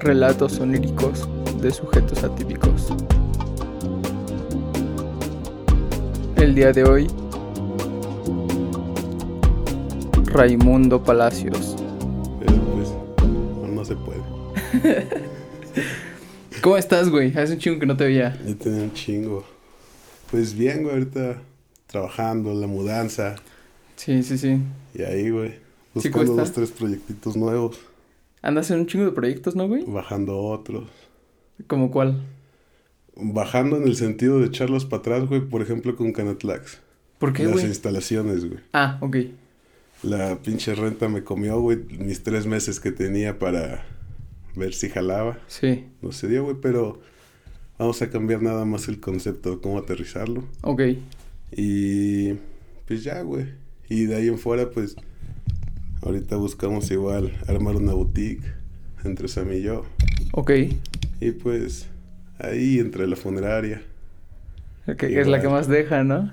Relatos oníricos de sujetos atípicos. El día de hoy, Raimundo Palacios. Pero pues no, se puede. ¿Cómo estás, güey? Hace un chingo que no te veía. Yo tenía un chingo. Pues bien, güey, ahorita trabajando en la mudanza. Sí, sí, sí. Y ahí, güey, Sí, buscando ¿cómo dos, tres proyectitos nuevos. Andas en un chingo de proyectos, ¿no, güey? Bajando otros. ¿Como cuál? Bajando en el sentido de echarlos para atrás, güey, por ejemplo, con Canatlax. ¿Por qué, Las güey? instalaciones, güey. Ah, ok. La pinche renta me comió, güey, mis tres meses que tenía para ver si jalaba. Sí, No se dio, güey, pero vamos a cambiar nada más el concepto de cómo aterrizarlo. ok. Y pues ya, güey. Y de ahí en fuera, pues ahorita buscamos igual armar una boutique entre Sam y yo. Ok. Y pues ahí entre la funeraria, Que es la que más deja, ¿no?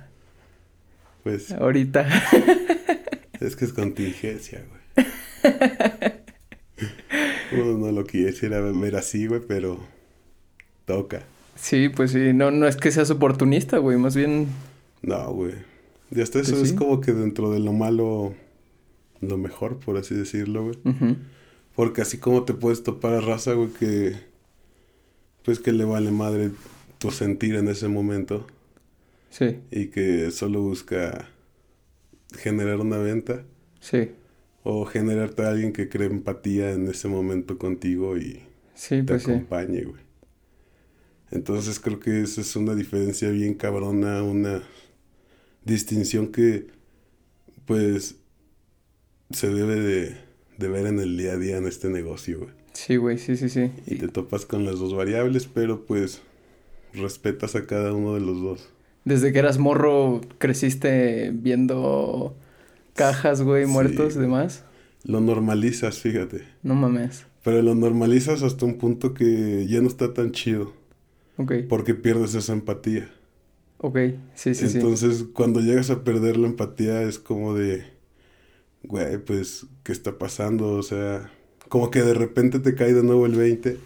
pues Ahorita. es que es contingencia, güey. Uno no lo quisiera ver así, güey, pero toca. Sí, pues sí. No, no es que seas oportunista, güey. Más bien. No, güey. Y hasta eso Pues es sí. como que dentro de lo malo, lo mejor, por así decirlo, güey. Porque así como te puedes topar a raza, güey, que pues que le vale madre tu sentir en ese momento Sí, y que solo busca generar una venta sí. o generarte a alguien que cree empatía en ese momento contigo y Sí, te pues acompañe, güey. Entonces creo que esa es una diferencia bien cabrona, una distinción que pues se debe de, de ver en el día a día en este negocio, güey. Sí, güey, sí, sí, sí. Y te topas con las dos variables, pero pues respetas a cada uno de los dos. Desde que eras morro, creciste viendo cajas, güey, Sí. muertos y demás. Lo normalizas, fíjate. No mames. Pero lo normalizas hasta un punto que ya no está tan chido, Ok, porque pierdes esa empatía. ok. Sí, sí, sí. Entonces, cuando llegas a perder la empatía, es como de, güey, pues, ¿qué está pasando? O sea, como que de repente te cae de nuevo el 20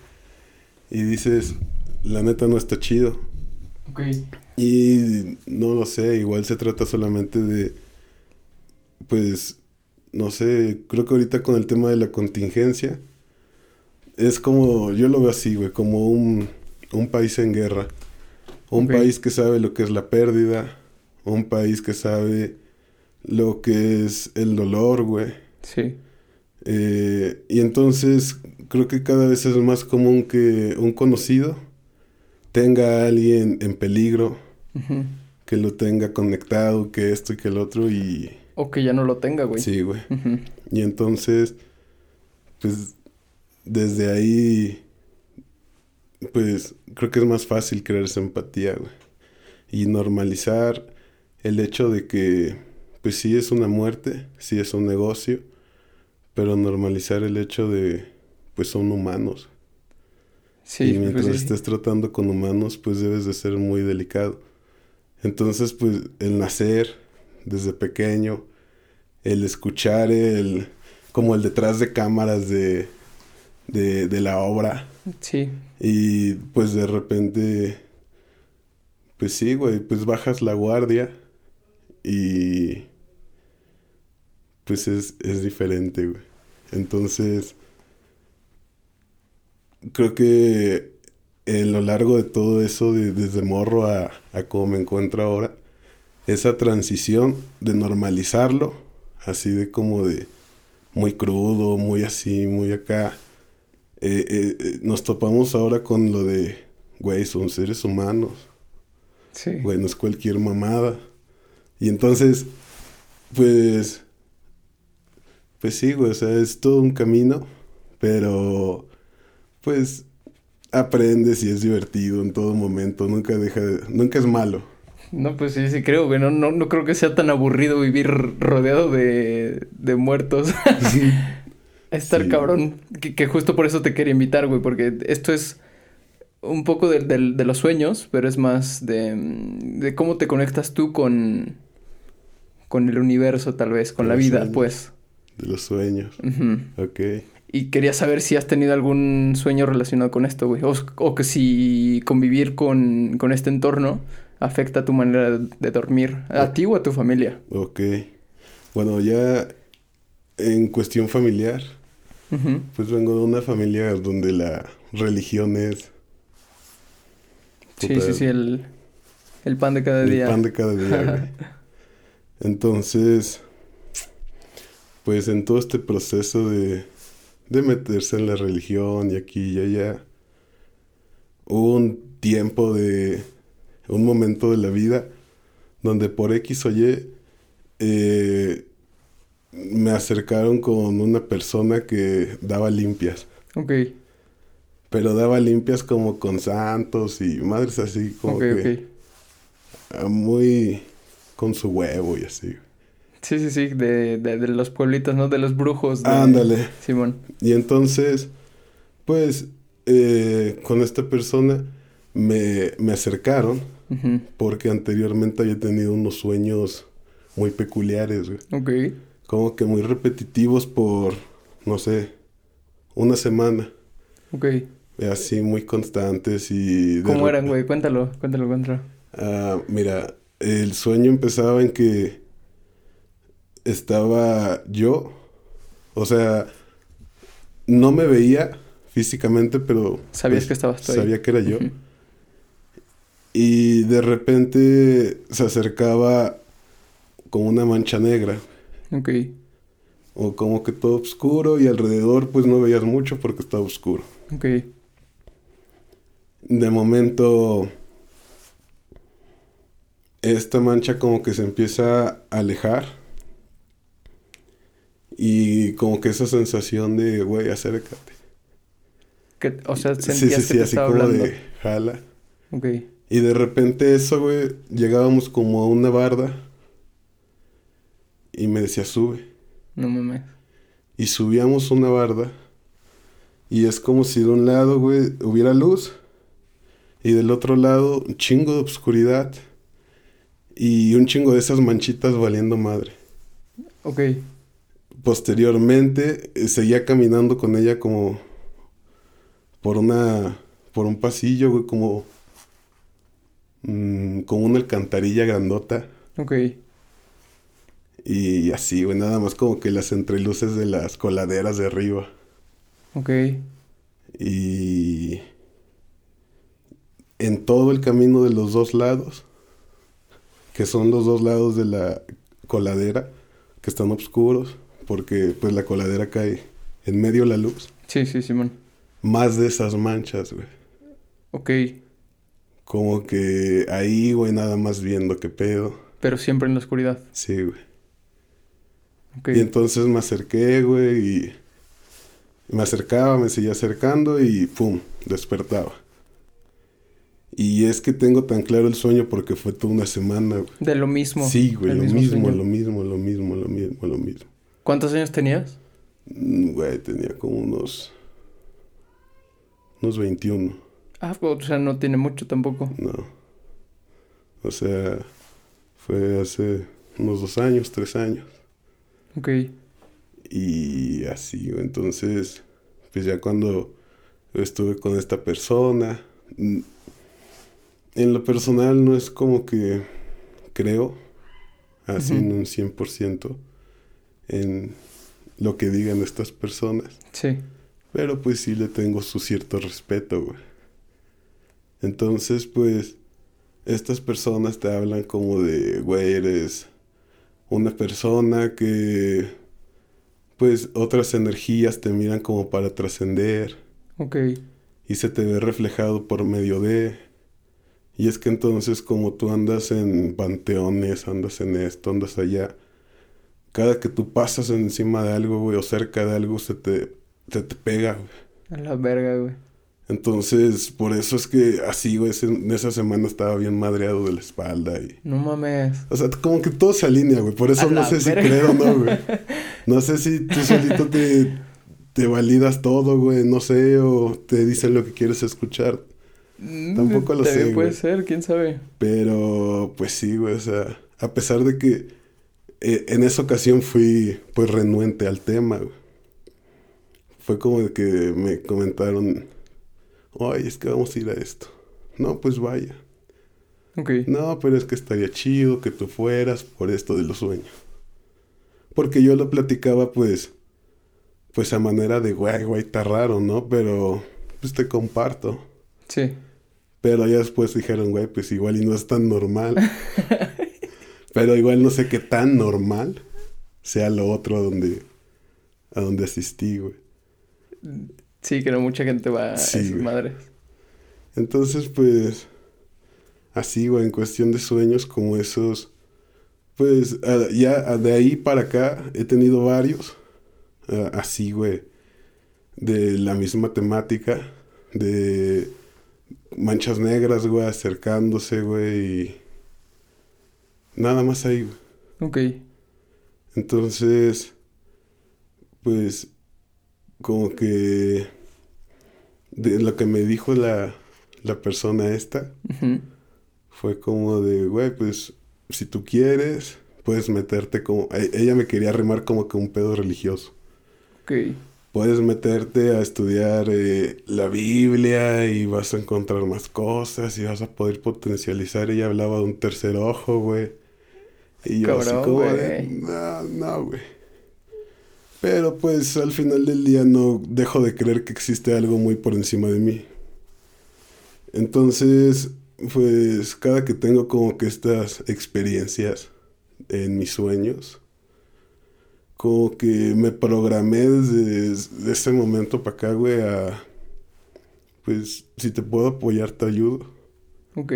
y dices, la neta no está chido. Ok. Y no lo sé, igual se trata solamente de, pues, no sé, creo que ahorita con el tema de la contingencia, es como, yo lo veo así, güey, como un, un país en guerra. Un país que sabe lo que es la pérdida, un país que sabe lo que es el dolor, güey. Sí. Eh, y entonces creo que cada vez es más común que un conocido tenga a alguien en peligro, que lo tenga conectado, que esto y que el otro y... O que ya no lo tenga, güey. Sí, güey. Y entonces, pues desde ahí, pues creo que es más fácil crear esa empatía, güey. Y normalizar el hecho de que, pues sí es una muerte, sí es un negocio, pero normalizar el hecho de, pues son humanos. Sí, y pues mientras sí. estés tratando con humanos, pues debes de ser muy delicado. Entonces, pues el nacer desde pequeño, el escuchar el, como el detrás de cámaras de, de, de la obra, Sí, y pues de repente, pues sí, güey, pues bajas la guardia y pues es, es diferente, güey. Entonces, creo que en lo largo de todo eso, de- desde morro a, a cómo me encuentro ahora, esa transición de normalizarlo, así de como de muy crudo, muy así, muy acá. eh, eh, eh, nos topamos ahora con lo de, güey, son seres humanos, sí. güey, no es cualquier mamada. Y entonces, pues, pues sí, güey, o sea, es todo un camino, pero, pues, aprendes y es divertido en todo momento, nunca deja de, nunca es malo. No, pues sí, sí creo, güey. No, no, no creo que sea tan aburrido vivir rodeado de, de muertos. Estar Sí. cabrón. Que, que justo por eso te quería invitar, güey. Porque esto es un poco de, de- de los sueños, pero es más de, de cómo te conectas tú con, con el universo, tal vez, con la vida, pues. De los sueños. Ujú. Ok. Y quería saber si has tenido algún sueño relacionado con esto, güey. O, o que si convivir con, con este entorno afecta tu manera de dormir, a ti o a tu familia. Ok. Bueno, ya en cuestión familiar, Ujú. pues vengo de una familia donde la religión es Sí, Puta, sí, sí, el, el pan de cada el día. pan de cada día, güey. Entonces, pues en todo este proceso de, de meterse en la religión y aquí y allá, hubo un tiempo de, un momento de la vida donde por X o Y eh, me acercaron con una persona que daba limpias. Ok, Pero daba limpias como con santos y madres así, como que muy con su huevo y así. Sí, sí, sí, de, de, de los pueblitos, ¿no? De los brujos. de- Ándale. Simón. Y entonces, pues, eh, con esta persona me, me acercaron porque anteriormente había tenido unos sueños muy peculiares, güey. Ok. Como que muy repetitivos por, no sé, una semana. Ok. Así muy constantes y... ¿Cómo eran, güey? Cuéntalo, cuéntalo, cuéntalo. Ah, mira, el sueño empezaba en que estaba yo, o sea, no me veía físicamente, pero Sabías pues, que estabas tú ahí. sabía que era yo. Y de repente se acercaba como una mancha negra, Ok. o como que todo oscuro y alrededor pues no veías mucho porque estaba oscuro. Ok. De momento, esta mancha como que se empieza a alejar. Y como que esa sensación de, güey, acércate. Que- o sea, sentías Sí, sí, que sí, te así como hablando. de jala. Ok. Y de repente eso, güey, llegábamos como a una barda. Y me decía, sube. No mames. Y subíamos una barda. Y es como si de un lado, güey, hubiera luz. Y del otro lado, un chingo de oscuridad. Y un chingo de esas manchitas valiendo madre. Ok. Posteriormente, eh, seguía caminando con ella como por una, por un pasillo, güey, como, mm, como una alcantarilla grandota. Ok. Y así, güey, nada más como que las entreluces de las coladeras de arriba. Ok. Y en todo el camino de los dos lados, que son los dos lados de la coladera, que están oscuros, porque pues la coladera cae en medio de la luz. Sí, sí, Simón. Más de esas manchas, güey. Ok. Como que ahí, güey, nada más viendo qué pedo. Pero siempre en la oscuridad. Sí, güey. Ok. Y entonces me acerqué, güey, y me acercaba, me seguía acercando y pum, despertaba. Y es que tengo tan claro el sueño porque fue toda una semana, güey. De lo mismo. Sí, güey, lo mismo, lo mismo, lo mismo, lo mismo, lo mismo. ¿Cuántos años tenías? Mm, Güey, tenía como unos. unos 21, Ah, o sea, no tiene mucho tampoco. no. O sea, fue hace unos dos años, tres años. Ok. Y así, entonces, pues ya cuando estuve con esta persona, mm, en lo personal no es como que creo, así Ujú. en un 100% en lo que digan estas personas, Sí. pero pues sí le tengo su cierto respeto, güey. Entonces, pues, estas personas te hablan como de, güey, eres una persona que, pues, otras energías te miran como para trascender Ok. y se te ve reflejado por medio de... Y es que entonces como tú andas en panteones, andas en esto, andas allá, cada que tú pasas encima de algo, güey, o cerca de algo, se te, se te pega, güey. A la verga, güey. Entonces, por eso es que así, güey, ese- en esa semana estaba bien madreado de la espalda y... No mames. O sea, como que todo se alinea, güey. Por eso A no sé si creo o no, güey. No sé si tú solito te, te validas todo, güey. No sé, o te dicen lo que quieres escuchar. Mm, Tampoco lo sé, puede güey. ser, quién sabe. Pero, pues sí, güey. O sea, a pesar de que eh, en esa ocasión fui, pues, renuente al tema, güey. fue como que me comentaron, ay, es que vamos a ir a esto. No, pues vaya. Ok. No, pero es que estaría chido que tú fueras por esto de los sueños. Porque yo lo platicaba pues, pues a manera de, güey, güey, está raro, ¿no? Pero, pues te comparto. Sí. Pero ya después dijeron, güey, pues igual y no es tan normal. pero igual no sé qué tan normal sea lo otro a donde, a donde asistí, güey. Sí, que no mucha gente va a esas güey. madres. Entonces, pues, así, güey, en cuestión de sueños como esos, pues, ya de ahí para acá he tenido varios, así, güey, de la misma temática, de manchas negras, güey, acercándose, güey, y nada más ahí. Ok. Entonces, pues, como que de lo que me dijo la, la persona esta, fue como de, güey, pues, si tú quieres, puedes meterte como... e- Ella me quería arrimar como que un pedo religioso. Ok. Puedes meterte a estudiar eh, la Biblia y vas a encontrar más cosas y vas a poder potencializar. Ella hablaba de un tercer ojo, güey. Y yo así Cabrón, como güey. de, no, no, güey. Pero pues al final del día no dejo de creer que existe algo muy por encima de mí. Entonces, pues cada que tengo como que estas experiencias en mis sueños, como que me programé desde, desde ese momento para acá, güey, a... Pues si te puedo apoyar, te ayudo. Ok.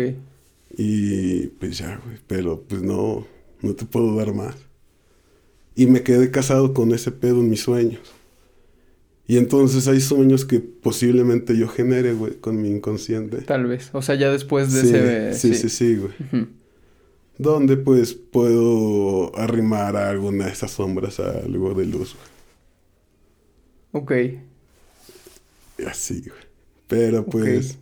Y pues ya, güey, pero pues no, no te puedo dar más. Y me quedé casado con ese pedo en mis sueños. Y entonces hay sueños que posiblemente yo genere, güey, con mi inconsciente. Tal vez. O sea, ya después de Sí, ese... sí, sí, sí, güey. Donde pues puedo arrimar a alguna de esas sombras a algo de luz, güey. Ok. Así, güey. Pero pues...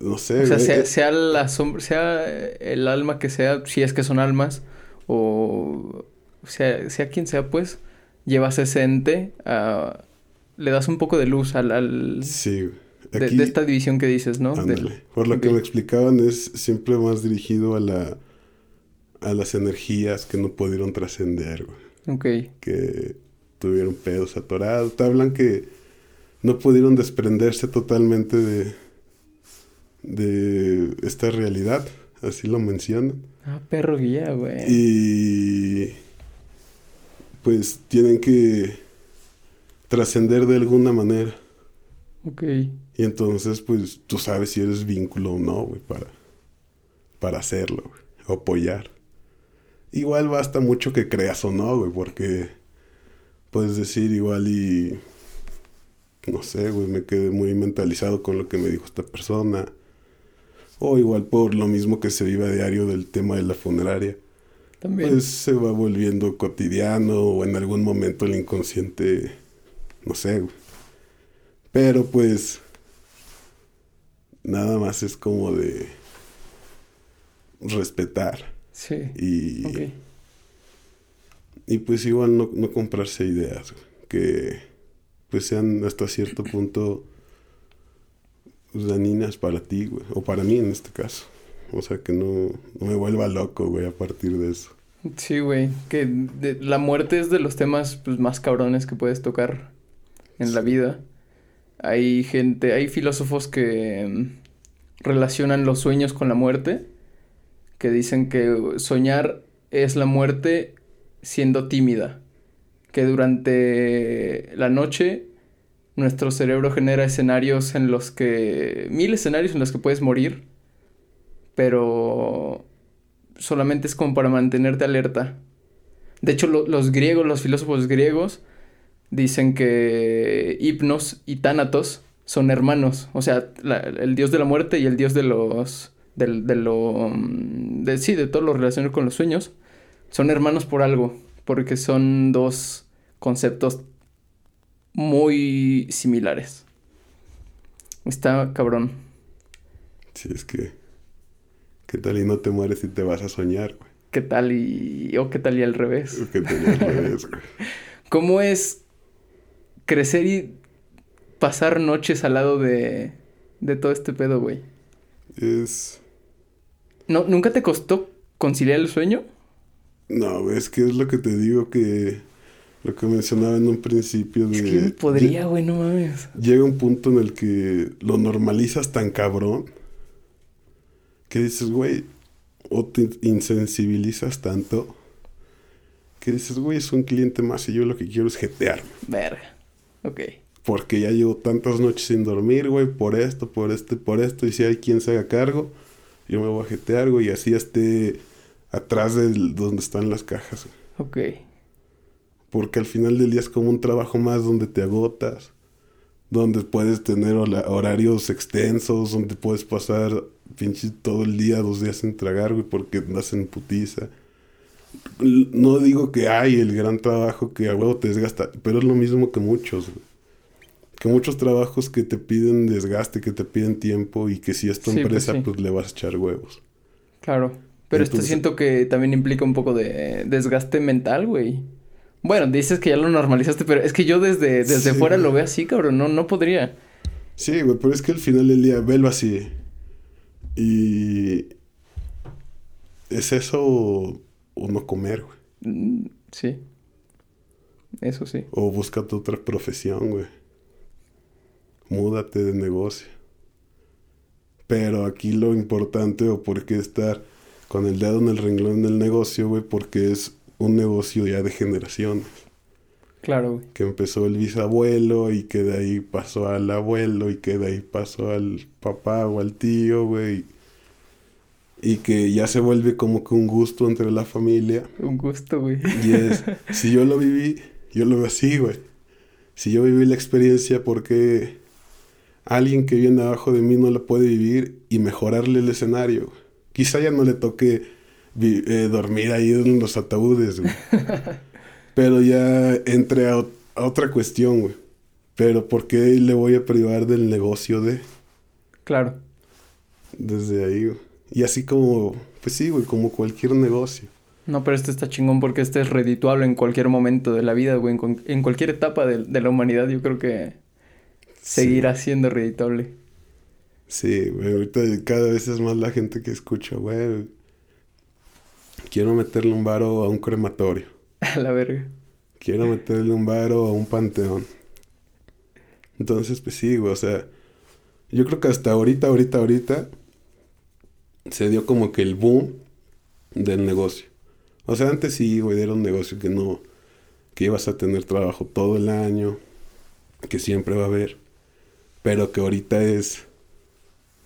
No sé, O sea, sea, eh, sea la sombra, sea el alma que sea, si es que son almas, o sea, sea quien sea, pues, llevas ese ente a... Le das un poco de luz al... al- Sí, de, Aquí- de esta división que dices, ¿no? Por lo que me explicaban es siempre más dirigido a la a las energías que no pudieron trascender, güey. Ok. Que tuvieron pedos atorados. Te hablan que no pudieron desprenderse totalmente de de esta realidad, así lo mencionan. Ah, perro guía, güey. Y pues tienen que trascender de alguna manera. Ok. Y entonces, pues, tú sabes si eres vínculo o no, güey, para, para hacerlo, güey, apoyar. Igual basta mucho que creas o no, güey, porque puedes decir igual y, no sé, güey, me quedé muy mentalizado con lo que me dijo esta persona. O igual por lo mismo que se vive a diario del tema de la funeraria. También. Pues se va volviendo cotidiano o en algún momento el inconsciente, no sé, güey. Pero pues nada más es como de respetar sí. y, y pues igual no, no comprarse ideas güey, que pues sean hasta cierto punto pues, dañinas para ti, güey, o para mí en este caso. O sea, que no, no me vuelva loco, güey, a partir de eso. Sí, güey. Que de- la muerte es de los temas pues, más cabrones que puedes tocar en la vida. Hay gente, hay filósofos que mm, relacionan los sueños con la muerte, que dicen que soñar es la muerte siendo tímida, que durante la noche nuestro cerebro genera escenarios en los que, mil escenarios en los que puedes morir, pero solamente es como para mantenerte alerta. De hecho, lo- los griegos, los filósofos griegos, dicen que Hipnos y Tánatos son hermanos. O sea, el dios de la muerte y el dios de los. de lo. mm, de, sí, de todo lo relacionado con los sueños. Son hermanos por algo. Porque son dos conceptos muy similares. Está cabrón. Si es que, ¿qué tal y no te mueres y te vas a soñar, güey? ¿Qué tal y. o qué tal y al revés? ¿Qué tal y al revés, güey? ¿Cómo es crecer y pasar noches al lado de, de todo este pedo, güey. Es... ¿No, ¿Nunca te costó conciliar el sueño? No, es que es lo que te digo que... Lo que mencionaba en un principio de... Es que podría, güey, no mames. Llega un punto en el que lo normalizas tan cabrón que dices, güey, o te insensibilizas tanto que dices, güey, es un cliente más y yo lo que quiero es jetearme. Verga. Ok. Porque ya llevo tantas noches sin dormir, güey, por esto, por esto, por esto. Y si hay quien se haga cargo, yo me voy a jetear, güey, y así esté atrás de donde están las cajas. Ok. Porque al final del día es como un trabajo más donde te agotas, donde puedes tener horarios extensos, donde puedes pasar pinche todo el día, dos días sin tragar, güey, porque andas en putiza. No digo que hay el gran trabajo que a huevo te desgasta, pero es lo mismo que muchos, güey que muchos trabajos que te piden desgaste, que te piden tiempo y que si es tu pues empresa, pues, le vas a echar huevos. Claro. Pero esto siento que también implica un poco de desgaste mental, güey. Bueno, dices que ya lo normalizaste, pero es que yo desde, desde fuera lo veo así, cabrón. No, no podría. Sí, güey, pero es que al final del día, velo así. Y. ¿Es eso o, no comer, güey? Mm, sí. Eso sí. O búscate otra profesión, güey múdate de negocio. Pero aquí lo importante o por qué estar con el dedo en el renglón del negocio, güey, porque es un negocio ya de generaciones. Claro, güey. Que empezó el bisabuelo y que de ahí pasó al abuelo y que de ahí pasó al papá o al tío, güey. Y que ya se vuelve como que un gusto entre la familia. Un gusto, güey. Y es, si yo lo viví, yo lo veo así, güey. Si yo viví la experiencia, ¿por qué alguien que viene abajo de mí no la puede vivir y mejorarle el escenario. Quizá ya no le toque eh, dormir ahí en los ataúdes, güey. Pero ya entre a, otra cuestión, güey. Pero ¿por qué le voy a privar del negocio de? Claro. Desde ahí, güey. Y así como, pues sí, güey, como cualquier negocio. No, pero este está chingón porque este es redituable en cualquier momento de la vida, güey. En, cualquier etapa de la humanidad, yo creo que seguirá siendo reditable. Sí, güey, ahorita cada vez es más la gente que escucha, güey. Quiero meterle un varo a un crematorio. A la verga. Quiero meterle un varo a un panteón. Entonces, pues sí, güey, o sea, yo creo que hasta ahorita, ahorita, ahorita, se dio como que el boom del negocio. O sea, antes sí, güey, era un negocio que no, que ibas a tener trabajo todo el año, que siempre va a haber pero que ahorita es,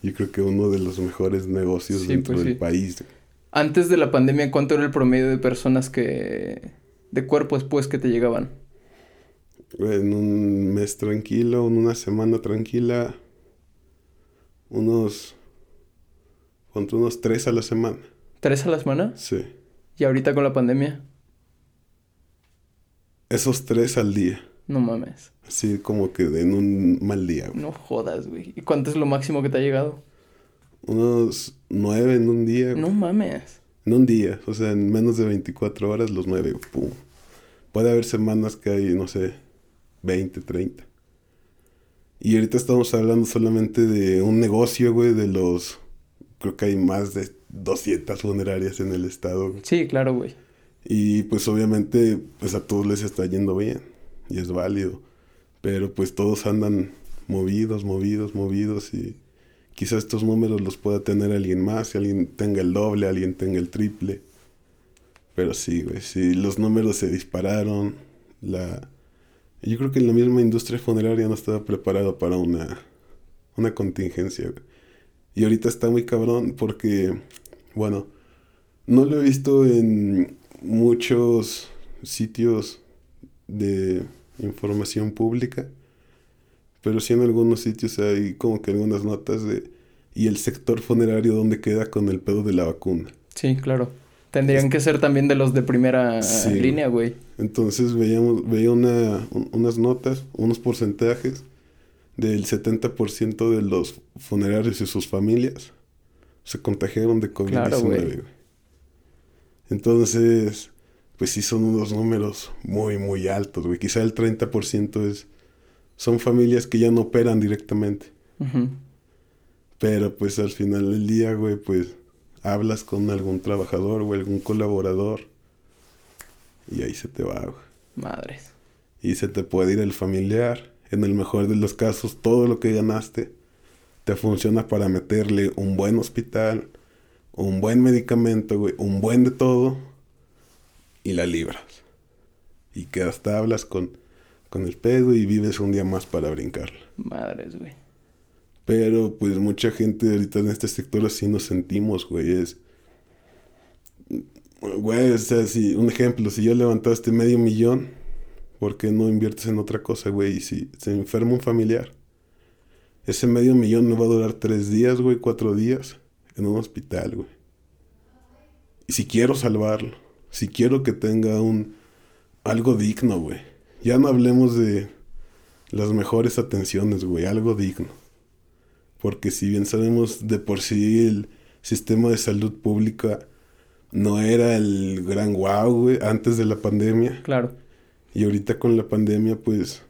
yo creo que uno de los mejores negocios dentro pues del país. Antes de la pandemia, ¿cuánto era el promedio de personas que, de cuerpos pues que te llegaban? En un mes tranquilo, en una semana tranquila, unos, ¿cuánto? Unos tres a la semana. ¿Tres a la semana? Sí. ¿Y ahorita con la pandemia? Esos tres al día. No mames. Así como que en un mal día, No jodas, güey. ¿Y cuánto es lo máximo que te ha llegado? Unos nueve en un día. No mames. En un día. O sea, en menos de 24 horas los nueve. Pum. Puede haber semanas que hay, no sé, 20, 30. Y ahorita estamos hablando solamente de un negocio, güey, de los... Creo que hay más de 200 funerarias en el estado. Sí, claro, güey. Y pues obviamente, pues a todos les está yendo bien. Y es válido. Pero pues todos andan movidos, movidos, movidos y quizás estos números los pueda tener alguien más, alguien tenga el doble, alguien tenga el triple. Pero sí, güey, sí, los números se dispararon, la... Yo creo que la misma industria funeraria no estaba preparada para una, una contingencia. Y ahorita está muy cabrón porque, bueno, no lo he visto en muchos sitios de información pública, pero sí en algunos sitios hay como que algunas notas de... Y el sector funerario, ¿dónde queda con el pedo de la vacuna? Sí, claro. Tendrían que ser también de los de primera línea, güey. Entonces veíamos, veía una, unas notas, unos porcentajes del 70% de los funerarios y sus familias se contagiaron de COVID-19. Entonces, pues sí son unos números muy, muy altos, güey. Quizá el 30% es son familias que ya no operan directamente. Pero pues al final del día, güey, pues hablas con algún trabajador o algún colaborador y ahí se te va, güey. Madres. Y se te puede ir el familiar. En el mejor de los casos, todo lo que ganaste te funciona para meterle un buen hospital, un buen medicamento, güey, un buen de todo y la libras. Y que hasta hablas con, con el pedo y vives un día más para brincarla. Madres, güey. Pero pues mucha gente ahorita en este sector así nos sentimos, güey. Es. Güey, o sea, si, un ejemplo, si ya levantaste medio millón, ¿por qué no inviertes en otra cosa, güey? Y si se enferma un familiar, ese medio millón me va a durar tres días, güey, cuatro días en un hospital, güey. Y si quiero salvarlo, si quiero que tenga un. algo digno, güey. Ya no hablemos de las mejores atenciones, güey, algo digno. Porque si bien sabemos de por sí el sistema de salud pública no era el gran wow, güey, antes de la pandemia. Claro. Y ahorita con la pandemia, pues,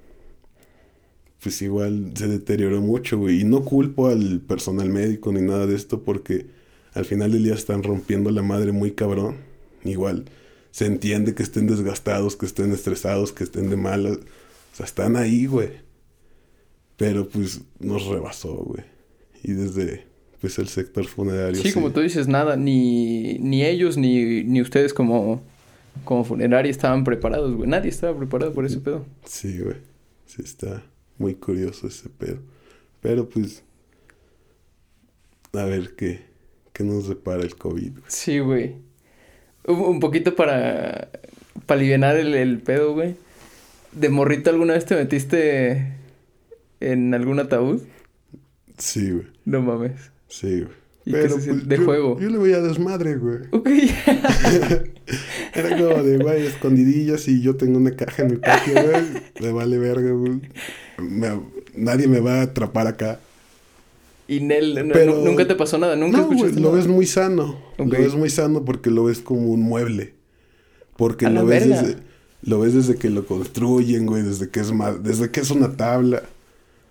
pues igual se deterioró mucho, güey. Y no culpo al personal médico ni nada de esto porque al final del día están rompiendo la madre muy cabrón. Igual se entiende que estén desgastados, que estén estresados, que estén de malas. O sea, están ahí, güey. Pero pues nos rebasó, güey. Y desde pues el sector funerario. Sí, como tú dices, nada, ni, ni ellos ni, ni ustedes como, como funeraria estaban preparados, güey. Nadie estaba preparado por ese pedo. Sí, güey. Sí, está muy curioso ese pedo. Pero pues. A ver qué, qué nos depara el COVID. güey. Sí, güey. Un, poquito para, para aliviar el, el pedo, güey. ¿De morrito alguna vez te metiste en algún ataúd? Sí, güey. No mames. Sí, güey. ¿Y qué se siente? ¿De yo, juego? Yo le voy a desmadre, güey. Ok. Era como de, güey, escondidillas y yo tengo una caja en mi patio, güey. Me vale verga, güey. Me- nadie me va a atrapar acá. Y Nel, no- Pero- nunca te pasó nada, nunca No, escuchaste lo nada? ves muy sano. Lo ves muy sano porque lo ves como un mueble. Porque lo ves desde, lo ves desde que lo construyen, güey, desde que es ma- desde que es una tabla,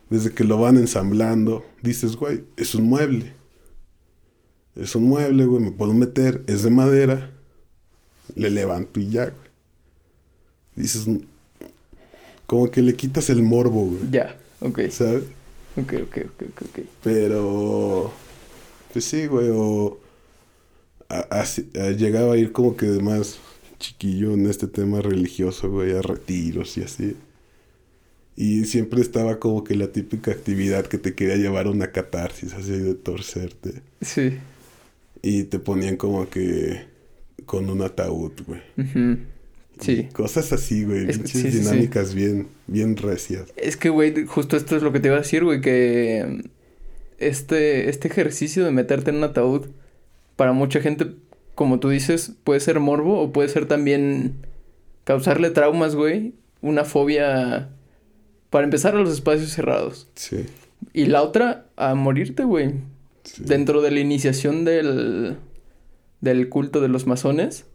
desde que lo van ensamblando. Dices, güey, es un mueble. Es un mueble, güey, me puedo meter, es de madera. Le levanto y ya, güey. Dices, "Mm", como que le quitas el morbo, güey. Ya, ok. ¿Sabes? Ok, ok, ok, ok. Pero, pues sí, güey, o a- llegaba a ir como que de más chiquillo en este tema religioso, güey, a retiros y así. Y siempre estaba como que la típica actividad que te quería llevar a una catarsis, así de torcerte. Sí. Y te ponían como que con un ataúd, güey. Sí. Cosas así, güey, Es- sí, sí. dinámicas bien, bien recias. Es que, güey, justo esto es lo que te iba a decir, güey, que este, este ejercicio de meterte en un ataúd, para mucha gente, como tú dices, puede ser morbo o puede ser también causarle traumas, güey, una fobia, para empezar, a los espacios cerrados. Sí, Y la otra, a morirte, güey. sí. Dentro de la iniciación del, del culto de los masones,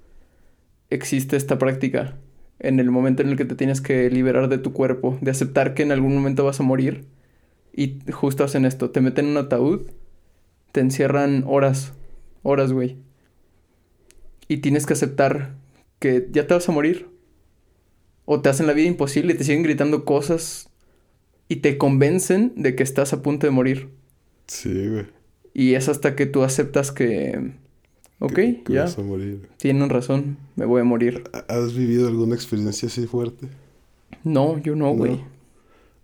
existe esta práctica. En el momento en el que te tienes que liberar de tu cuerpo, de aceptar que en algún momento vas a morir. Y justo hacen esto, te meten en un ataúd, te encierran horas, horas, güey. Y tienes que aceptar que ya te vas a morir. O te hacen la vida imposible y te siguen gritando cosas y te convencen de que estás a punto de morir. Sí, güey. Y es hasta que tú aceptas que... Ok, que- que ya, vas a morir. tienen razón, me voy a morir. ¿Has vivido alguna experiencia así fuerte? No, yo no, güey.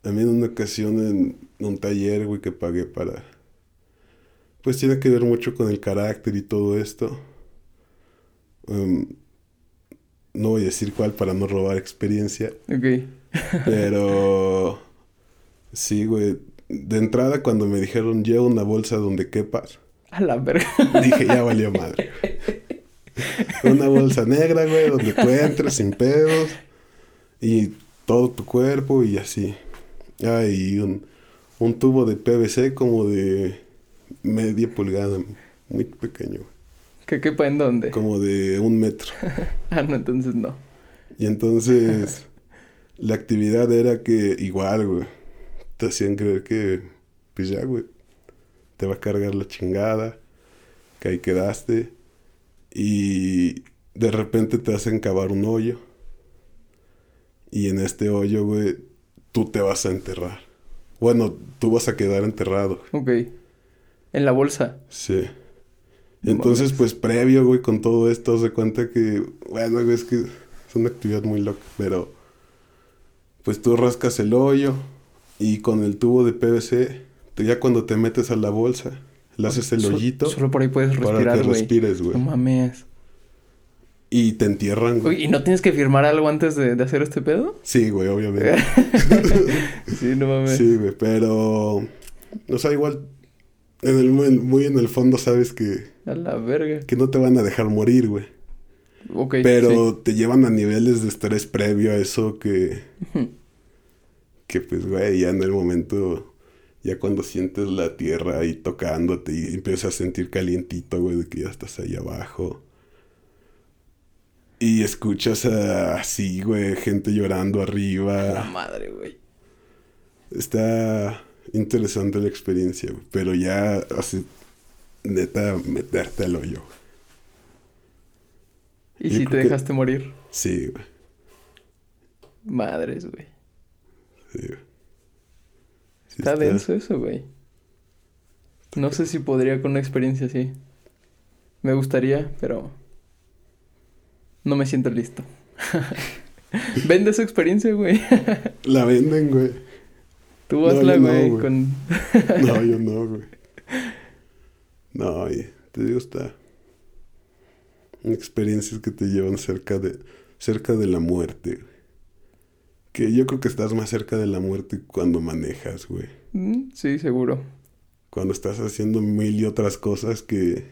A mí en una ocasión en un taller, güey, que pagué para... Pues tiene que ver mucho con el carácter y todo esto. Em, no voy a decir cuál para no robar experiencia, Ok. pero... sí, güey. De entrada, cuando me dijeron, lleva una bolsa donde quepas, A la verga. dije, ya valió madre. Una bolsa negra, güey, donde tú entres sin pedos. Y todo tu cuerpo y así. Ah, y un, un tubo de PVC como de media pulgada, muy pequeño, ¿Que quepa en dónde? como de un metro. Ah, no, entonces no. Y entonces la actividad era que igual, güey, te hacían creer que, pues ya, güey, te va a cargar la chingada, que ahí quedaste, y de repente te hacen cavar un hoyo, y en este hoyo, güey, tú te vas a enterrar. Bueno, tú vas a quedar enterrado. Ok. En la bolsa. Sí. Entonces, pues previo, güey, con todo esto, se cuenta que, bueno, güey, es que es una actividad muy loca, pero pues tú rascas el hoyo y con el tubo de PVC, ya cuando te metes a la bolsa, le haces el hoyito. Solo por ahí puedes respirar, Para que respires, güey. No mames. Y te entierran, güey. ¿y no tienes que firmar algo antes de, de hacer este pedo? Sí, güey, obviamente. sí, no mames. sí, güey, pero, o sea, igual, en el, muy en el fondo sabes que, A la verga. que no te van a dejar morir, güey. Ok. Pero sí. te llevan a niveles de estrés previo a eso que... Que pues, güey, ya en el momento... Ya cuando sientes la tierra ahí tocándote y empiezas a sentir calientito, güey, de que ya estás ahí abajo. Y escuchas así, güey, gente llorando La arriba. madre, güey. Está interesante la experiencia, güey. Pero ya, así, neta, meterte al hoyo. ¿Y Yo si te que- dejaste morir? Sí, güey. Madres, güey. Sí, güey. Sí Está denso eso, güey. No sé si podría con una experiencia así. Me gustaría, pero no me siento listo. Vende esa experiencia, güey. La venden, güey. Tú hazla, no, güey, con... No, yo no, güey. No, oye, te digo, está. Experiencias que te llevan cerca de, cerca de la muerte, güey. Que yo creo que estás más cerca de la muerte cuando manejas, güey. Mm, Sí, seguro. Cuando estás haciendo mil y otras cosas que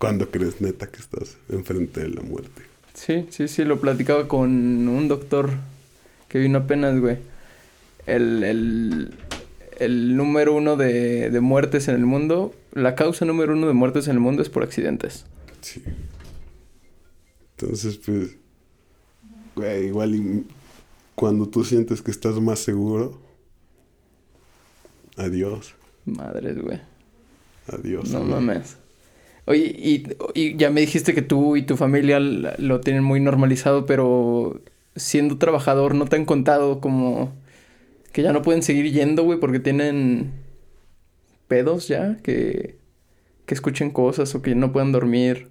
cuando crees neta que estás enfrente de la muerte. Sí, sí, sí, lo platicaba con un doctor que vino apenas, güey. El, el, el número uno de, de muertes en el mundo, la causa número uno de muertes en el mundo es por accidentes. Sí. Entonces, pues, güey, igual y cuando tú sientes que estás más seguro, adiós, Madres, güey. adiós. No mames. Oye, y, y ya me dijiste que tú y tu familia lo tienen muy normalizado, pero siendo trabajador, ¿no te han contado como que ya no pueden seguir yendo, güey, porque tienen pedos ya? Que, que escuchen cosas o que no puedan dormir.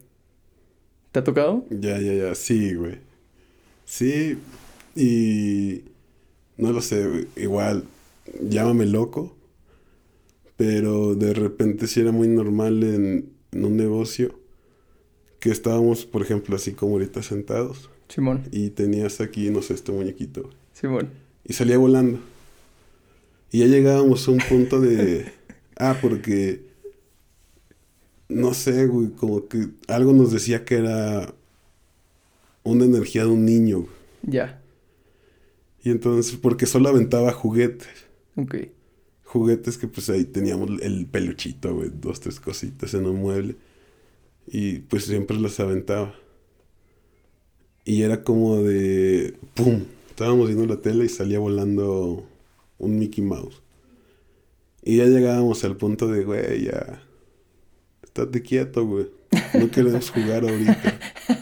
¿Te ha tocado? Ya, ya, ya, sí, güey. Sí, y no lo sé, igual, llámame loco, pero de repente sí era muy normal en, en un negocio que estábamos, por ejemplo, así como ahorita sentados Simón, y tenías aquí, no sé, este muñequito. Simón. Y salía volando. Y ya llegábamos a un punto de... ah, porque... No sé, güey, como que algo nos decía que era una energía de un niño. güey. Ya. Y entonces, porque solo aventaba juguetes. Ok. Juguetes que pues ahí teníamos el peluchito, güey, dos, tres cositas en un mueble. Y pues siempre las aventaba. Y era como de... ¡Pum! Estábamos viendo la tele y salía volando un Mickey Mouse. Y ya llegábamos al punto de, güey, ya... Estate quieto, güey. No queremos jugar ahorita.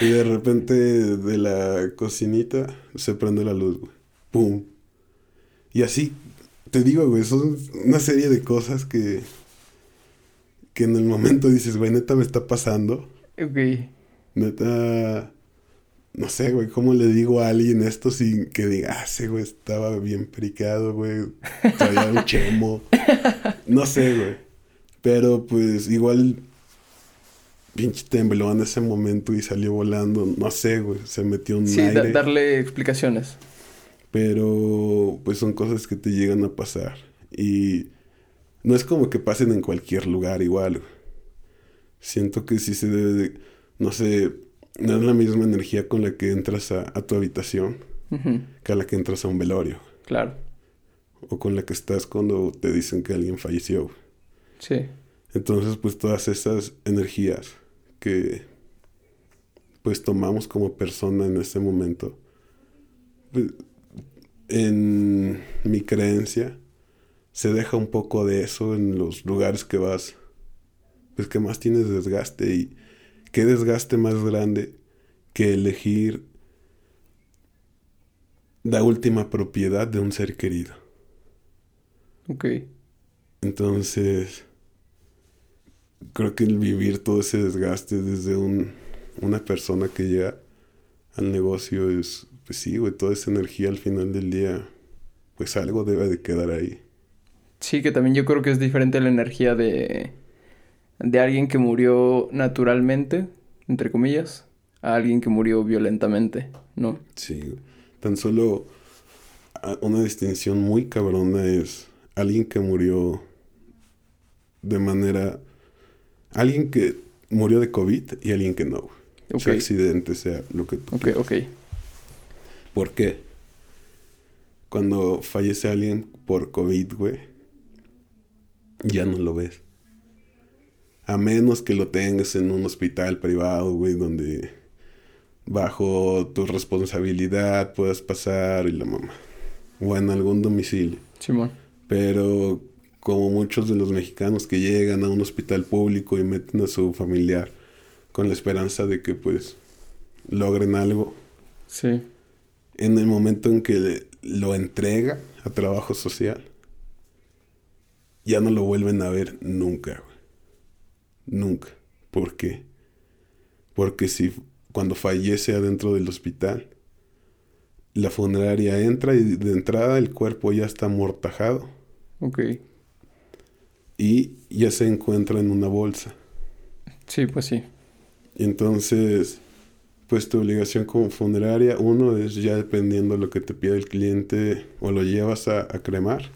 Y de repente de la cocinita se prende la luz, güey. ¡Pum! Y así, te digo, güey, son una serie de cosas que... Que en el momento dices, güey, neta me está pasando. Ok. Neta, no sé, güey, ¿cómo le digo a alguien esto sin que diga, ah, ese güey estaba bien pericado, güey, traía un chemo? No sé, güey. Pero pues igual, pinche tembló en ese momento y salió volando, no sé, güey, se metió un Sí, da- aire. darle explicaciones. Pero pues son cosas que te llegan a pasar. Y no es como que pasen en cualquier lugar igual. güey. Siento que sí se debe de, no sé, no es la misma energía con la que entras a, a tu habitación que a la que entras a un velorio. Claro. O con la que estás cuando te dicen que alguien falleció. güey. Sí. Entonces pues todas esas energías que pues tomamos como persona en ese momento. en mi creencia se deja un poco de eso en los lugares que vas, pues que más tienes desgaste y qué desgaste más grande que elegir la última propiedad de un ser querido. Ok. Entonces, creo que el vivir todo ese desgaste desde un, una persona que llega al negocio es, pues sí, güey, toda esa energía al final del día, pues algo debe de quedar ahí. Sí, que también yo creo que es diferente la energía de, de alguien que murió naturalmente, entre comillas, a alguien que murió violentamente, ¿no? Sí, tan solo ah, una distinción muy cabrona es alguien que murió de manera... Alguien que murió de COVID y alguien que no. Ok. Sea accidente, sea lo que tú Ok, quieras. ok. ¿Por qué? Cuando fallece alguien por COVID, güey, ya no lo ves. A menos que lo tengas en un hospital privado, güey, donde bajo tu responsabilidad puedas pasar y la mamá. O en algún domicilio. Simón. Pero como muchos de los mexicanos que llegan a un hospital público y meten a su familiar con la esperanza de que pues logren algo, Sí. en el momento en que lo entrega a trabajo social, ya no lo vuelven a ver nunca. Nunca. ¿Por qué? Porque si cuando fallece adentro del hospital, la funeraria entra y de entrada el cuerpo ya está amortajado Ok. Y ya se encuentra en una bolsa. Sí, pues sí. Entonces, pues tu obligación como funeraria, uno es ya dependiendo de lo que te pide el cliente, o lo llevas a, a cremar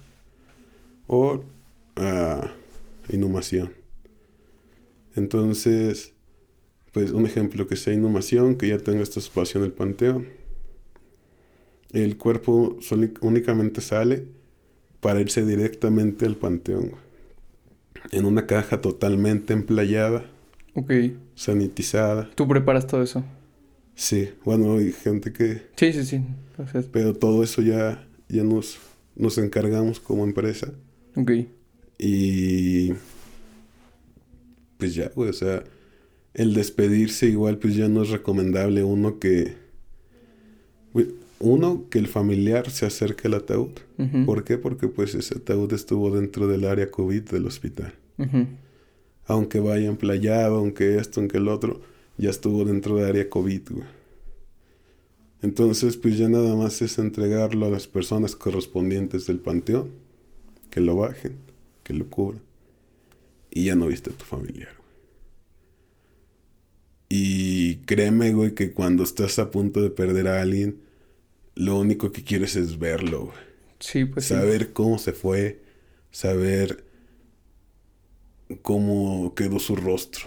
o a inhumación. Entonces, pues un ejemplo que sea inhumación, que ya tenga esta espacio en el panteón. El cuerpo únicamente sale para irse directamente al panteón. En una caja totalmente emplayada Ok. sanitizada. ¿Tú preparas todo eso? Sí, bueno, hay gente que... Sí, sí, sí. Pero todo eso ya, ya nos, nos encargamos como empresa. ok. Y... Pues ya, güey, o sea, el despedirse igual pues ya no es recomendable uno que... güey, Uno, que el familiar se acerque al ataúd. ¿Por qué? Porque pues ese ataúd estuvo dentro del área COVID del hospital. Aunque vaya emplayado, aunque esto, aunque el otro, ya estuvo dentro de área COVID, güey. Entonces, pues ya nada más es entregarlo a las personas correspondientes del panteón, que lo bajen, que lo cubran. Y ya no viste a tu familiar. Y créeme, güey, que cuando estás a punto de perder a alguien, lo único que quieres es verlo, güey Sí, pues sí. saber cómo se fue, saber cómo quedó su rostro,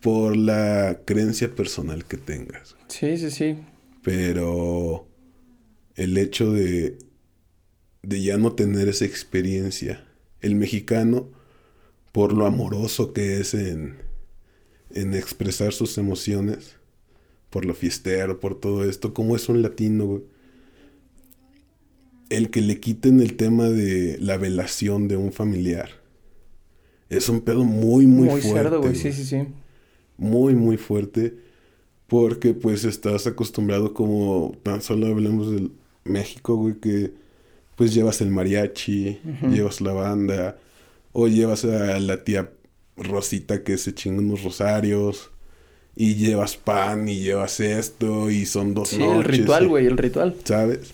por la creencia personal que tengas. Sí, sí, sí. Pero el hecho de, de ya no tener esa experiencia, el mexicano, por lo amoroso que es en, en expresar sus emociones, por lo fiestero, por todo esto, como es un latino, güey, el que le quiten el tema de la velación de un familiar es un pedo muy, muy, Muy, fuerte. cerdo, güey. Sí, sí, sí. Muy, muy fuerte. Porque pues estás acostumbrado como tan solo hablamos del México, güey, que pues llevas el mariachi, llevas la banda, o llevas a la tía Rosita que se chinga unos rosarios, y llevas pan, y llevas esto, y son dos Sí, noches. el ritual, güey, el ritual. ¿Sabes?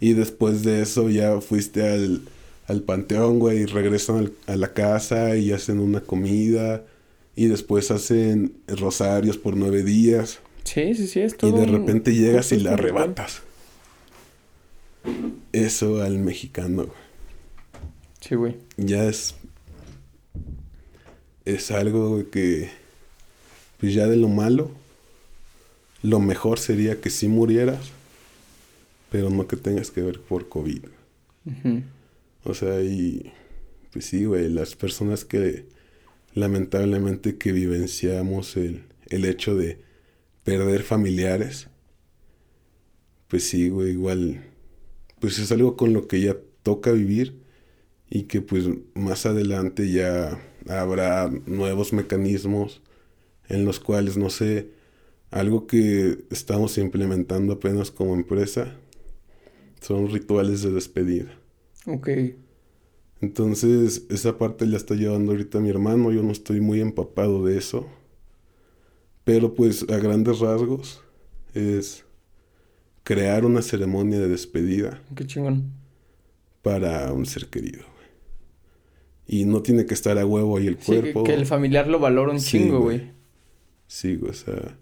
Y después de eso ya fuiste al, al panteón, güey, y regresan al- a la casa y hacen una comida. Y después hacen rosarios por nueve días. Sí, sí, sí, es Y de un- repente llegas y la arrebatas. Eso al mexicano, güey. Sí, güey. Ya es... Es algo que... Pues ya de lo malo, lo mejor sería que sí murieras, pero no que tengas que ver por COVID. O sea, y pues sí, güey, las personas que lamentablemente que vivenciamos el, el hecho de perder familiares, pues sí, güey, igual, pues es algo con lo que ya toca vivir y que pues más adelante ya habrá nuevos mecanismos en los cuales, no sé, algo que estamos implementando apenas como empresa son rituales de despedida. Ok. Entonces, esa parte la está llevando ahorita mi hermano, yo no estoy muy empapado de eso. Pero pues a grandes rasgos es crear una ceremonia de despedida. Qué chingón. Para un ser querido. Y no tiene que estar a huevo ahí el cuerpo. que, el familiar lo valora un chingo, güey. Sí, güey, o sea,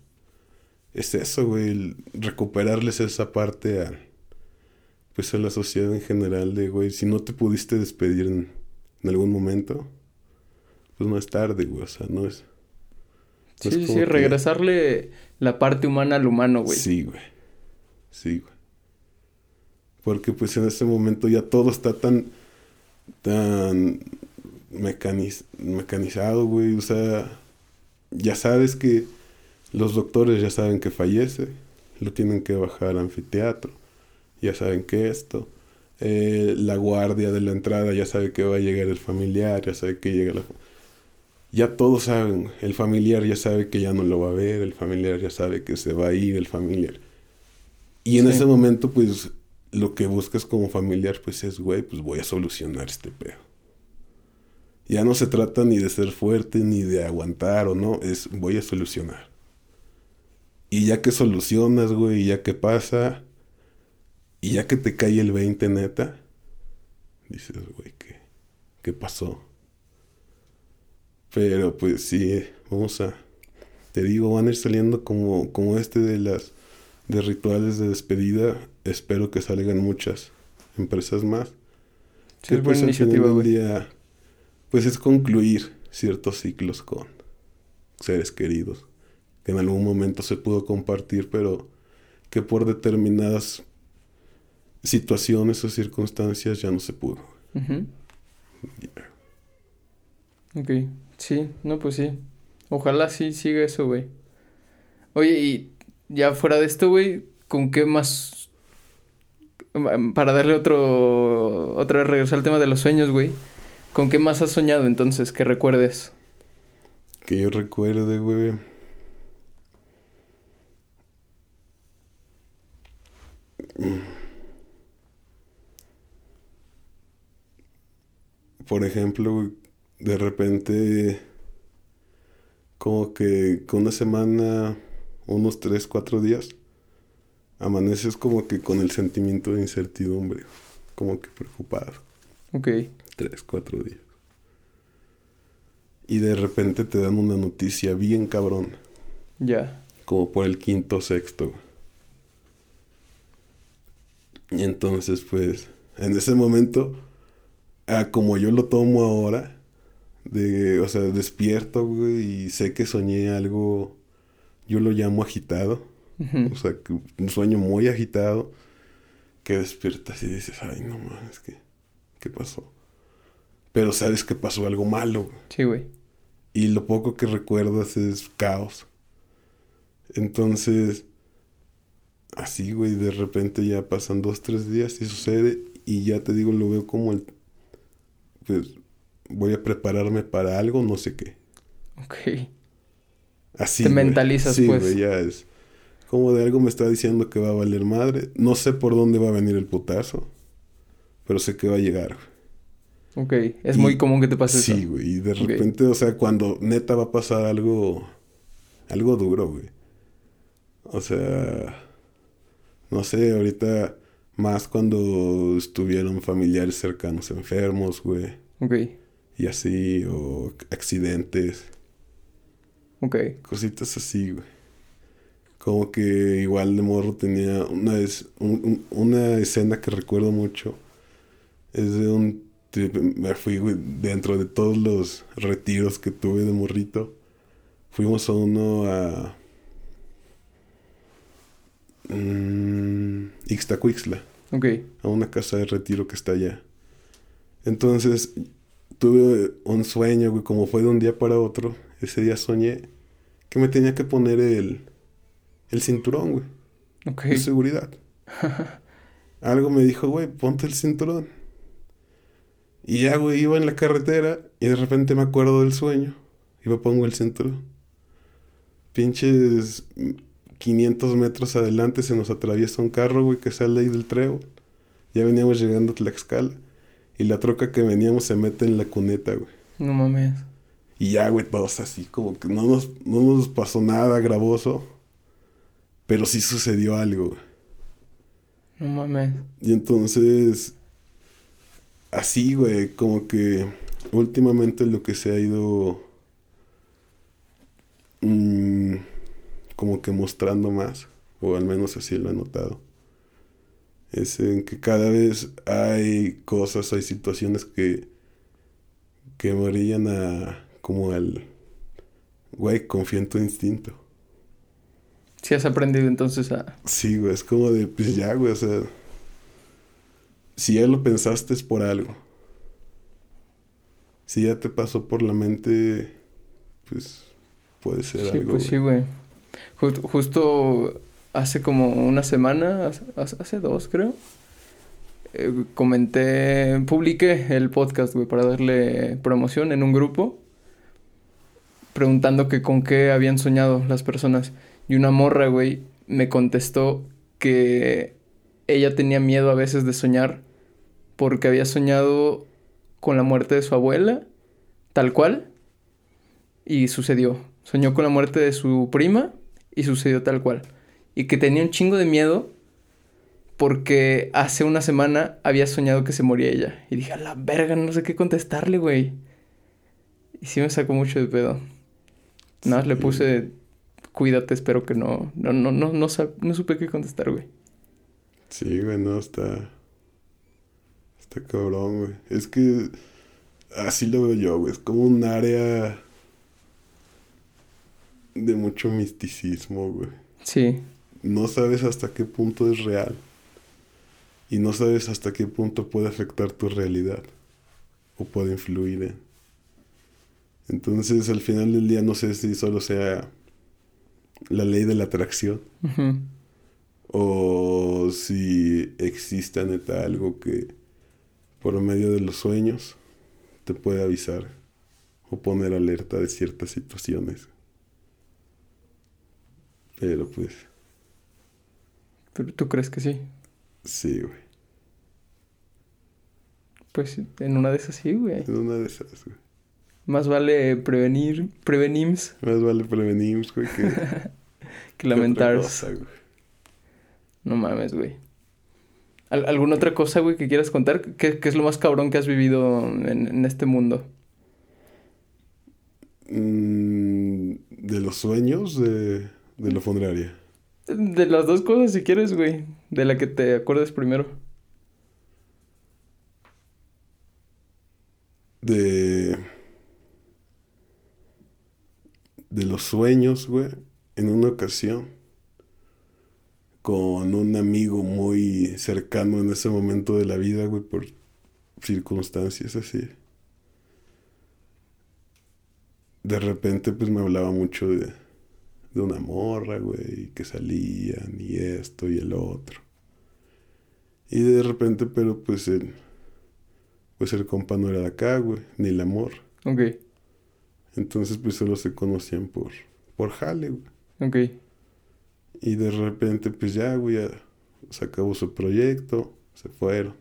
es eso, güey, recuperarles esa parte a, pues a la sociedad en general de, güey, si no te pudiste despedir en, algún momento, pues no es tarde, güey, o sea, no es... sí, sí, regresarle la parte humana al humano, güey. Sí, güey. Sí, güey. Porque pues en ese momento ya todo está tan, tan mecanizado, güey, o sea, ya sabes que los doctores ya saben que fallece, lo tienen que bajar al anfiteatro, ya saben que esto, eh, la guardia de la entrada ya sabe que va a llegar el familiar, ya sabe que llega la... Ya todos saben, el familiar ya sabe que ya no lo va a ver, el familiar ya sabe que se va a ir, el familiar. Y en ese momento, pues, lo que buscas como familiar, pues es, güey, pues voy a solucionar este pedo. Ya no se trata ni de ser fuerte, ni de aguantar o no, es voy a solucionar. Y ya que solucionas, güey, y ya que pasa, y ya que te cae el 20 neta, dices, güey, ¿qué, ¿qué pasó? Pero pues sí, vamos a... Te digo, van a ir saliendo como, como este de las de rituales de despedida. Espero que salgan muchas empresas más. Sí, es buena pues, iniciativa, güey pues es concluir ciertos ciclos con seres queridos, que en algún momento se pudo compartir, pero que por determinadas situaciones o circunstancias ya no se pudo. Ok, sí, no, pues sí. Ojalá sí siga eso, güey. Oye, y ya fuera de esto, güey, ¿con qué más? Para darle otro. Otra vez regresar al tema de los sueños, güey. ¿Con qué más has soñado entonces que recuerdes? Que yo recuerde, güey. Por ejemplo, de repente, como que con una semana, unos tres, cuatro días, amaneces como que con el sentimiento de incertidumbre, como que preocupado. Ok tres, cuatro días. Y de repente te dan una noticia bien cabrón. Ya. Como por el quinto sexto. Y entonces, pues, en ese momento, ah, como yo lo tomo ahora, de, o sea, despierto, güey, y sé que soñé algo, yo lo llamo agitado. O sea, un sueño muy agitado, que despiertas y dices, ay, no mames, ¿qué, ¿qué pasó? Pero sabes que pasó algo malo. Sí, güey. Y lo poco que recuerdas es caos. Entonces, así, güey, de repente ya pasan dos, tres días y sucede. Y ya te digo, lo veo como el... Pues voy a prepararme para algo, no sé qué. Ok. Así. Te mentalizas, sí, pues. Güey, ya es. Como de algo me está diciendo que va a valer madre. No sé por dónde va a venir el putazo. Pero sé que va a llegar. Ok, es muy común que te pase eso. Sí, güey, y de repente, o sea, cuando neta va a pasar algo, algo duro, güey. O sea, no sé, ahorita más cuando estuvieron familiares cercanos enfermos, güey. Ok. Y así, o accidentes. Ok. Cositas así, güey. Como que igual de morro tenía una, vez, una escena que recuerdo mucho. Es de un me fui, dentro de todos los retiros que tuve de morrito. Fuimos a uno a. Ixtacuixla. Ok. A una casa de retiro que está allá. Entonces, tuve un sueño, güey, como fue de un día para otro. Ese día soñé que me tenía que poner el, el cinturón, güey. Ok. De seguridad. Algo me dijo, güey, ponte el cinturón. Y ya, güey, iba en la carretera y de repente me acuerdo del sueño. Iba pongo el centro. Pinches 500 metros adelante se nos atraviesa un carro, güey, que sale ahí del treo. Ya veníamos llegando a Tlaxcala. Y la troca que veníamos se mete en la cuneta, güey. No mames. Y ya, güey, todos así, como que no nos, no nos pasó nada gravoso. Pero sí sucedió algo, güey. No mames. Y entonces, así, güey, como que últimamente lo que se ha ido mm, como que mostrando más, o al menos así lo he notado, es en que cada vez hay cosas, hay situaciones que, que me orillan a como al, güey, confía en tu instinto. Si has aprendido entonces a... Sí, güey, es como de, pues ya, güey, o sea, si ya lo pensaste es por algo. Si ya te pasó por la mente, pues puede ser Sí, algo. pues sí, güey. Ju- justo hace como una semana, hace, hace dos creo, eh, comenté, publiqué el podcast, güey, para darle promoción en un grupo, preguntando que con qué habían soñado las personas. Y una morra, güey, me contestó que ella tenía miedo a veces de soñar porque había soñado con la muerte de su abuela, tal cual, y sucedió. Soñó con la muerte de su prima y sucedió tal cual. Y que tenía un chingo de miedo porque hace una semana había soñado que se moría ella. Y dije, a la verga, no sé qué contestarle, güey. Y sí me sacó mucho de pedo. Nada más le Sí. puse, cuídate, espero que no. No, no, no, no, sab- no supe qué contestar, güey. Sí, güey, no, está. Está cabrón, güey. Es que así lo veo yo, güey. Es como un área de mucho misticismo, güey. Sí, No sabes hasta qué punto es real. Y no sabes hasta qué punto puede afectar tu realidad. O puede influir en. Entonces, al final del día, no sé si solo sea la ley de la atracción. ujú, O si exista neta algo que por medio de los sueños te puede avisar o poner alerta de ciertas situaciones. Pero pues, pero tú crees que sí. sí, güey. Pues en una de esas sí, güey. Es una de esas, güey. Más vale prevenir, prevenims Más vale prevenir, güey, que, que que lamentar. No mames, güey. ¿Al- ¿Alguna otra cosa, güey, que quieras contar? ¿Qué, qué es lo más cabrón que has vivido en, en este mundo? Mm, de los sueños de, de la funeraria. De las dos cosas, si quieres, güey. De la que te acuerdes primero. de de los sueños, güey, en una ocasión con un amigo muy cercano en ese momento de la vida, güey, por circunstancias así. De repente, pues me hablaba mucho de, de una morra, güey, que salían y esto y el otro. Y de repente, pero pues el, pues el compa no era de acá, güey, ni el amor. Ok, Entonces, pues solo se conocían por, por jale, güey. ok. Y de repente, pues ya, güey, se acabó su proyecto, se fueron.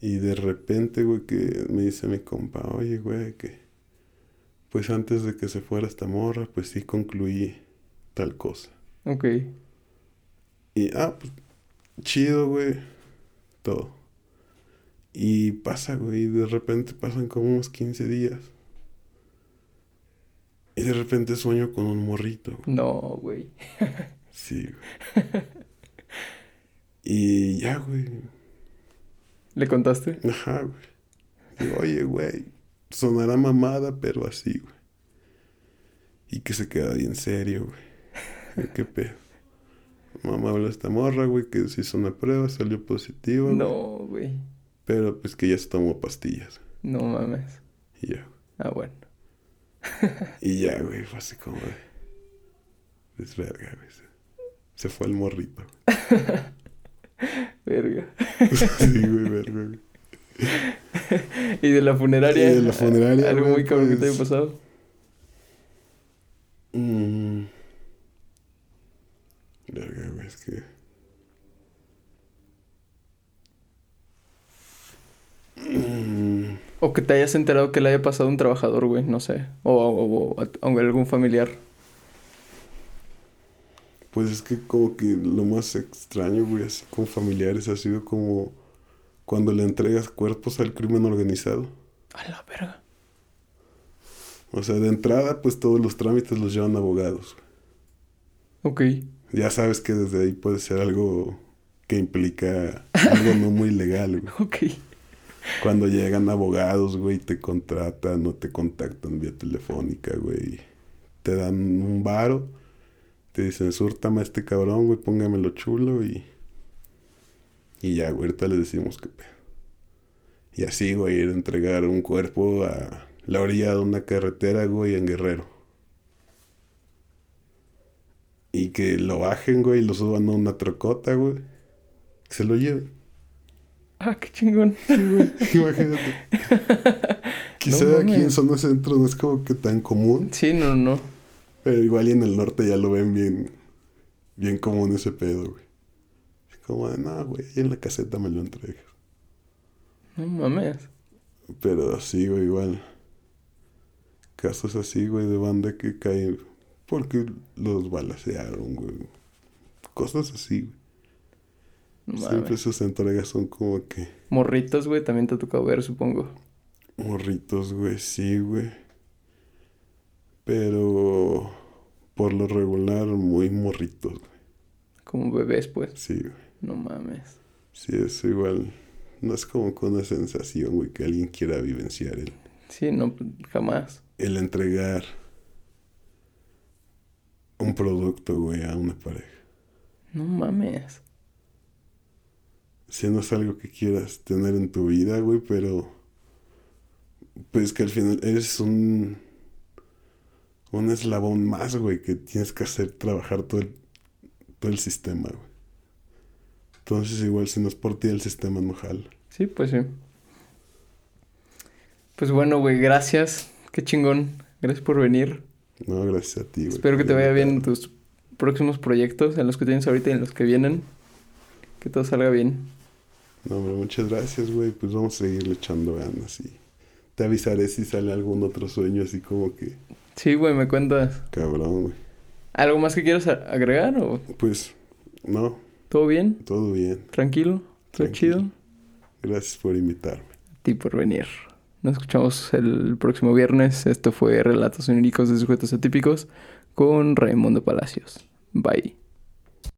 Y de repente, güey, que me dice mi compa, oye, güey, que pues antes de que se fuera esta morra, pues sí concluí tal cosa. Ok. Y, ah, pues, chido, güey, todo. Y pasa, güey, y de repente pasan como unos 15 días. Y de repente sueño con un morrito, güey. No, güey. Sí, güey. Y ya, güey. ¿Le contaste? Ajá, güey. Digo, oye, güey. Sonará mamada, pero así, güey. Y que se queda bien serio, güey. ¿Qué pedo? Mamá habló esta morra, güey, que se hizo una prueba, salió positiva. No, güey. Pero pues que ya se tomó pastillas. No mames. Y ya. Ah, bueno. Y ya, güey, fue así como de. Es verga, güey. Se, fue el morrito. Verga. sí, güey, verga, güey. y de la funeraria. Y de la funeraria, Algo güey, muy cabrón que te pues- haya pasado. Mm. Verga, güey, es que. O que te hayas enterado que le haya pasado a un trabajador, güey, no sé. O, o- o a, a algún familiar. Pues es que como que lo más extraño, güey, así con familiares ha sido como cuando le entregas cuerpos al crimen organizado. A la verga. O sea, de entrada, pues todos los trámites los llevan abogados. Ok. Ya sabes que desde ahí puede ser algo que implica algo no muy legal, güey. Ok. Cuando llegan abogados, güey, te contratan o te contactan vía telefónica, güey. Te dan un varo. Te dicen, súrtame a este cabrón, güey, póngamelo chulo y... Y ya, güey, ahorita le decimos qué pedo. Y así, güey, ir a entregar un cuerpo a la orilla de una carretera, güey, en Guerrero. Y que lo bajen, güey, y lo suban a una trocota, güey. Que se lo lleven. Ah, qué chingón. Imagínate. Quizá No aquí en zona centro no es como que tan común, Sí, no, no. pero igual y en el norte ya lo ven bien, bien común ese pedo, güey. Es como de, no, güey, ahí en la caseta me lo entregas. No mames. Pero sí, güey, igual. Casos así, güey, de banda que caen porque los balacearon, güey. Cosas así, güey. Siempre sus entregas son como que Morritos, güey, también te ha tocado ver, supongo. morritos, güey, sí, güey. Pero por lo regular, muy morritos, güey. Como bebés, pues. Sí, güey. No mames. Sí, eso igual. No es como con una sensación, güey, que alguien quiera vivenciar el, Sí, no, jamás. el entregar un producto, güey, a una pareja. No mames. Si no es algo que quieras tener en tu vida, güey, pero pues que al final eres un un eslabón más, güey, que tienes que hacer trabajar todo el, todo el sistema, güey. Entonces igual si no es por ti el sistema no jala. Sí, pues sí. Pues bueno, güey, gracias. Qué chingón. Gracias por venir. No, gracias a ti, güey. Espero que te vaya bien en tus próximos proyectos, en los que tienes ahorita y en los que vienen. Que todo salga bien. No, hombre, muchas gracias, güey. Pues vamos a seguirle echando ganas y te avisaré si sale algún otro sueño así como que Sí, güey, me cuentas. cabrón, güey. ¿Algo más que quieras agregar o Pues no, todo bien? todo bien. ¿Tranquilo? ¿Todo Tranquilo. chido? Gracias por invitarme. A ti por venir. Nos escuchamos el próximo viernes. Esto fue Relatos Oníricos de Sujetos Atípicos con Raimundo Palacios. Bye.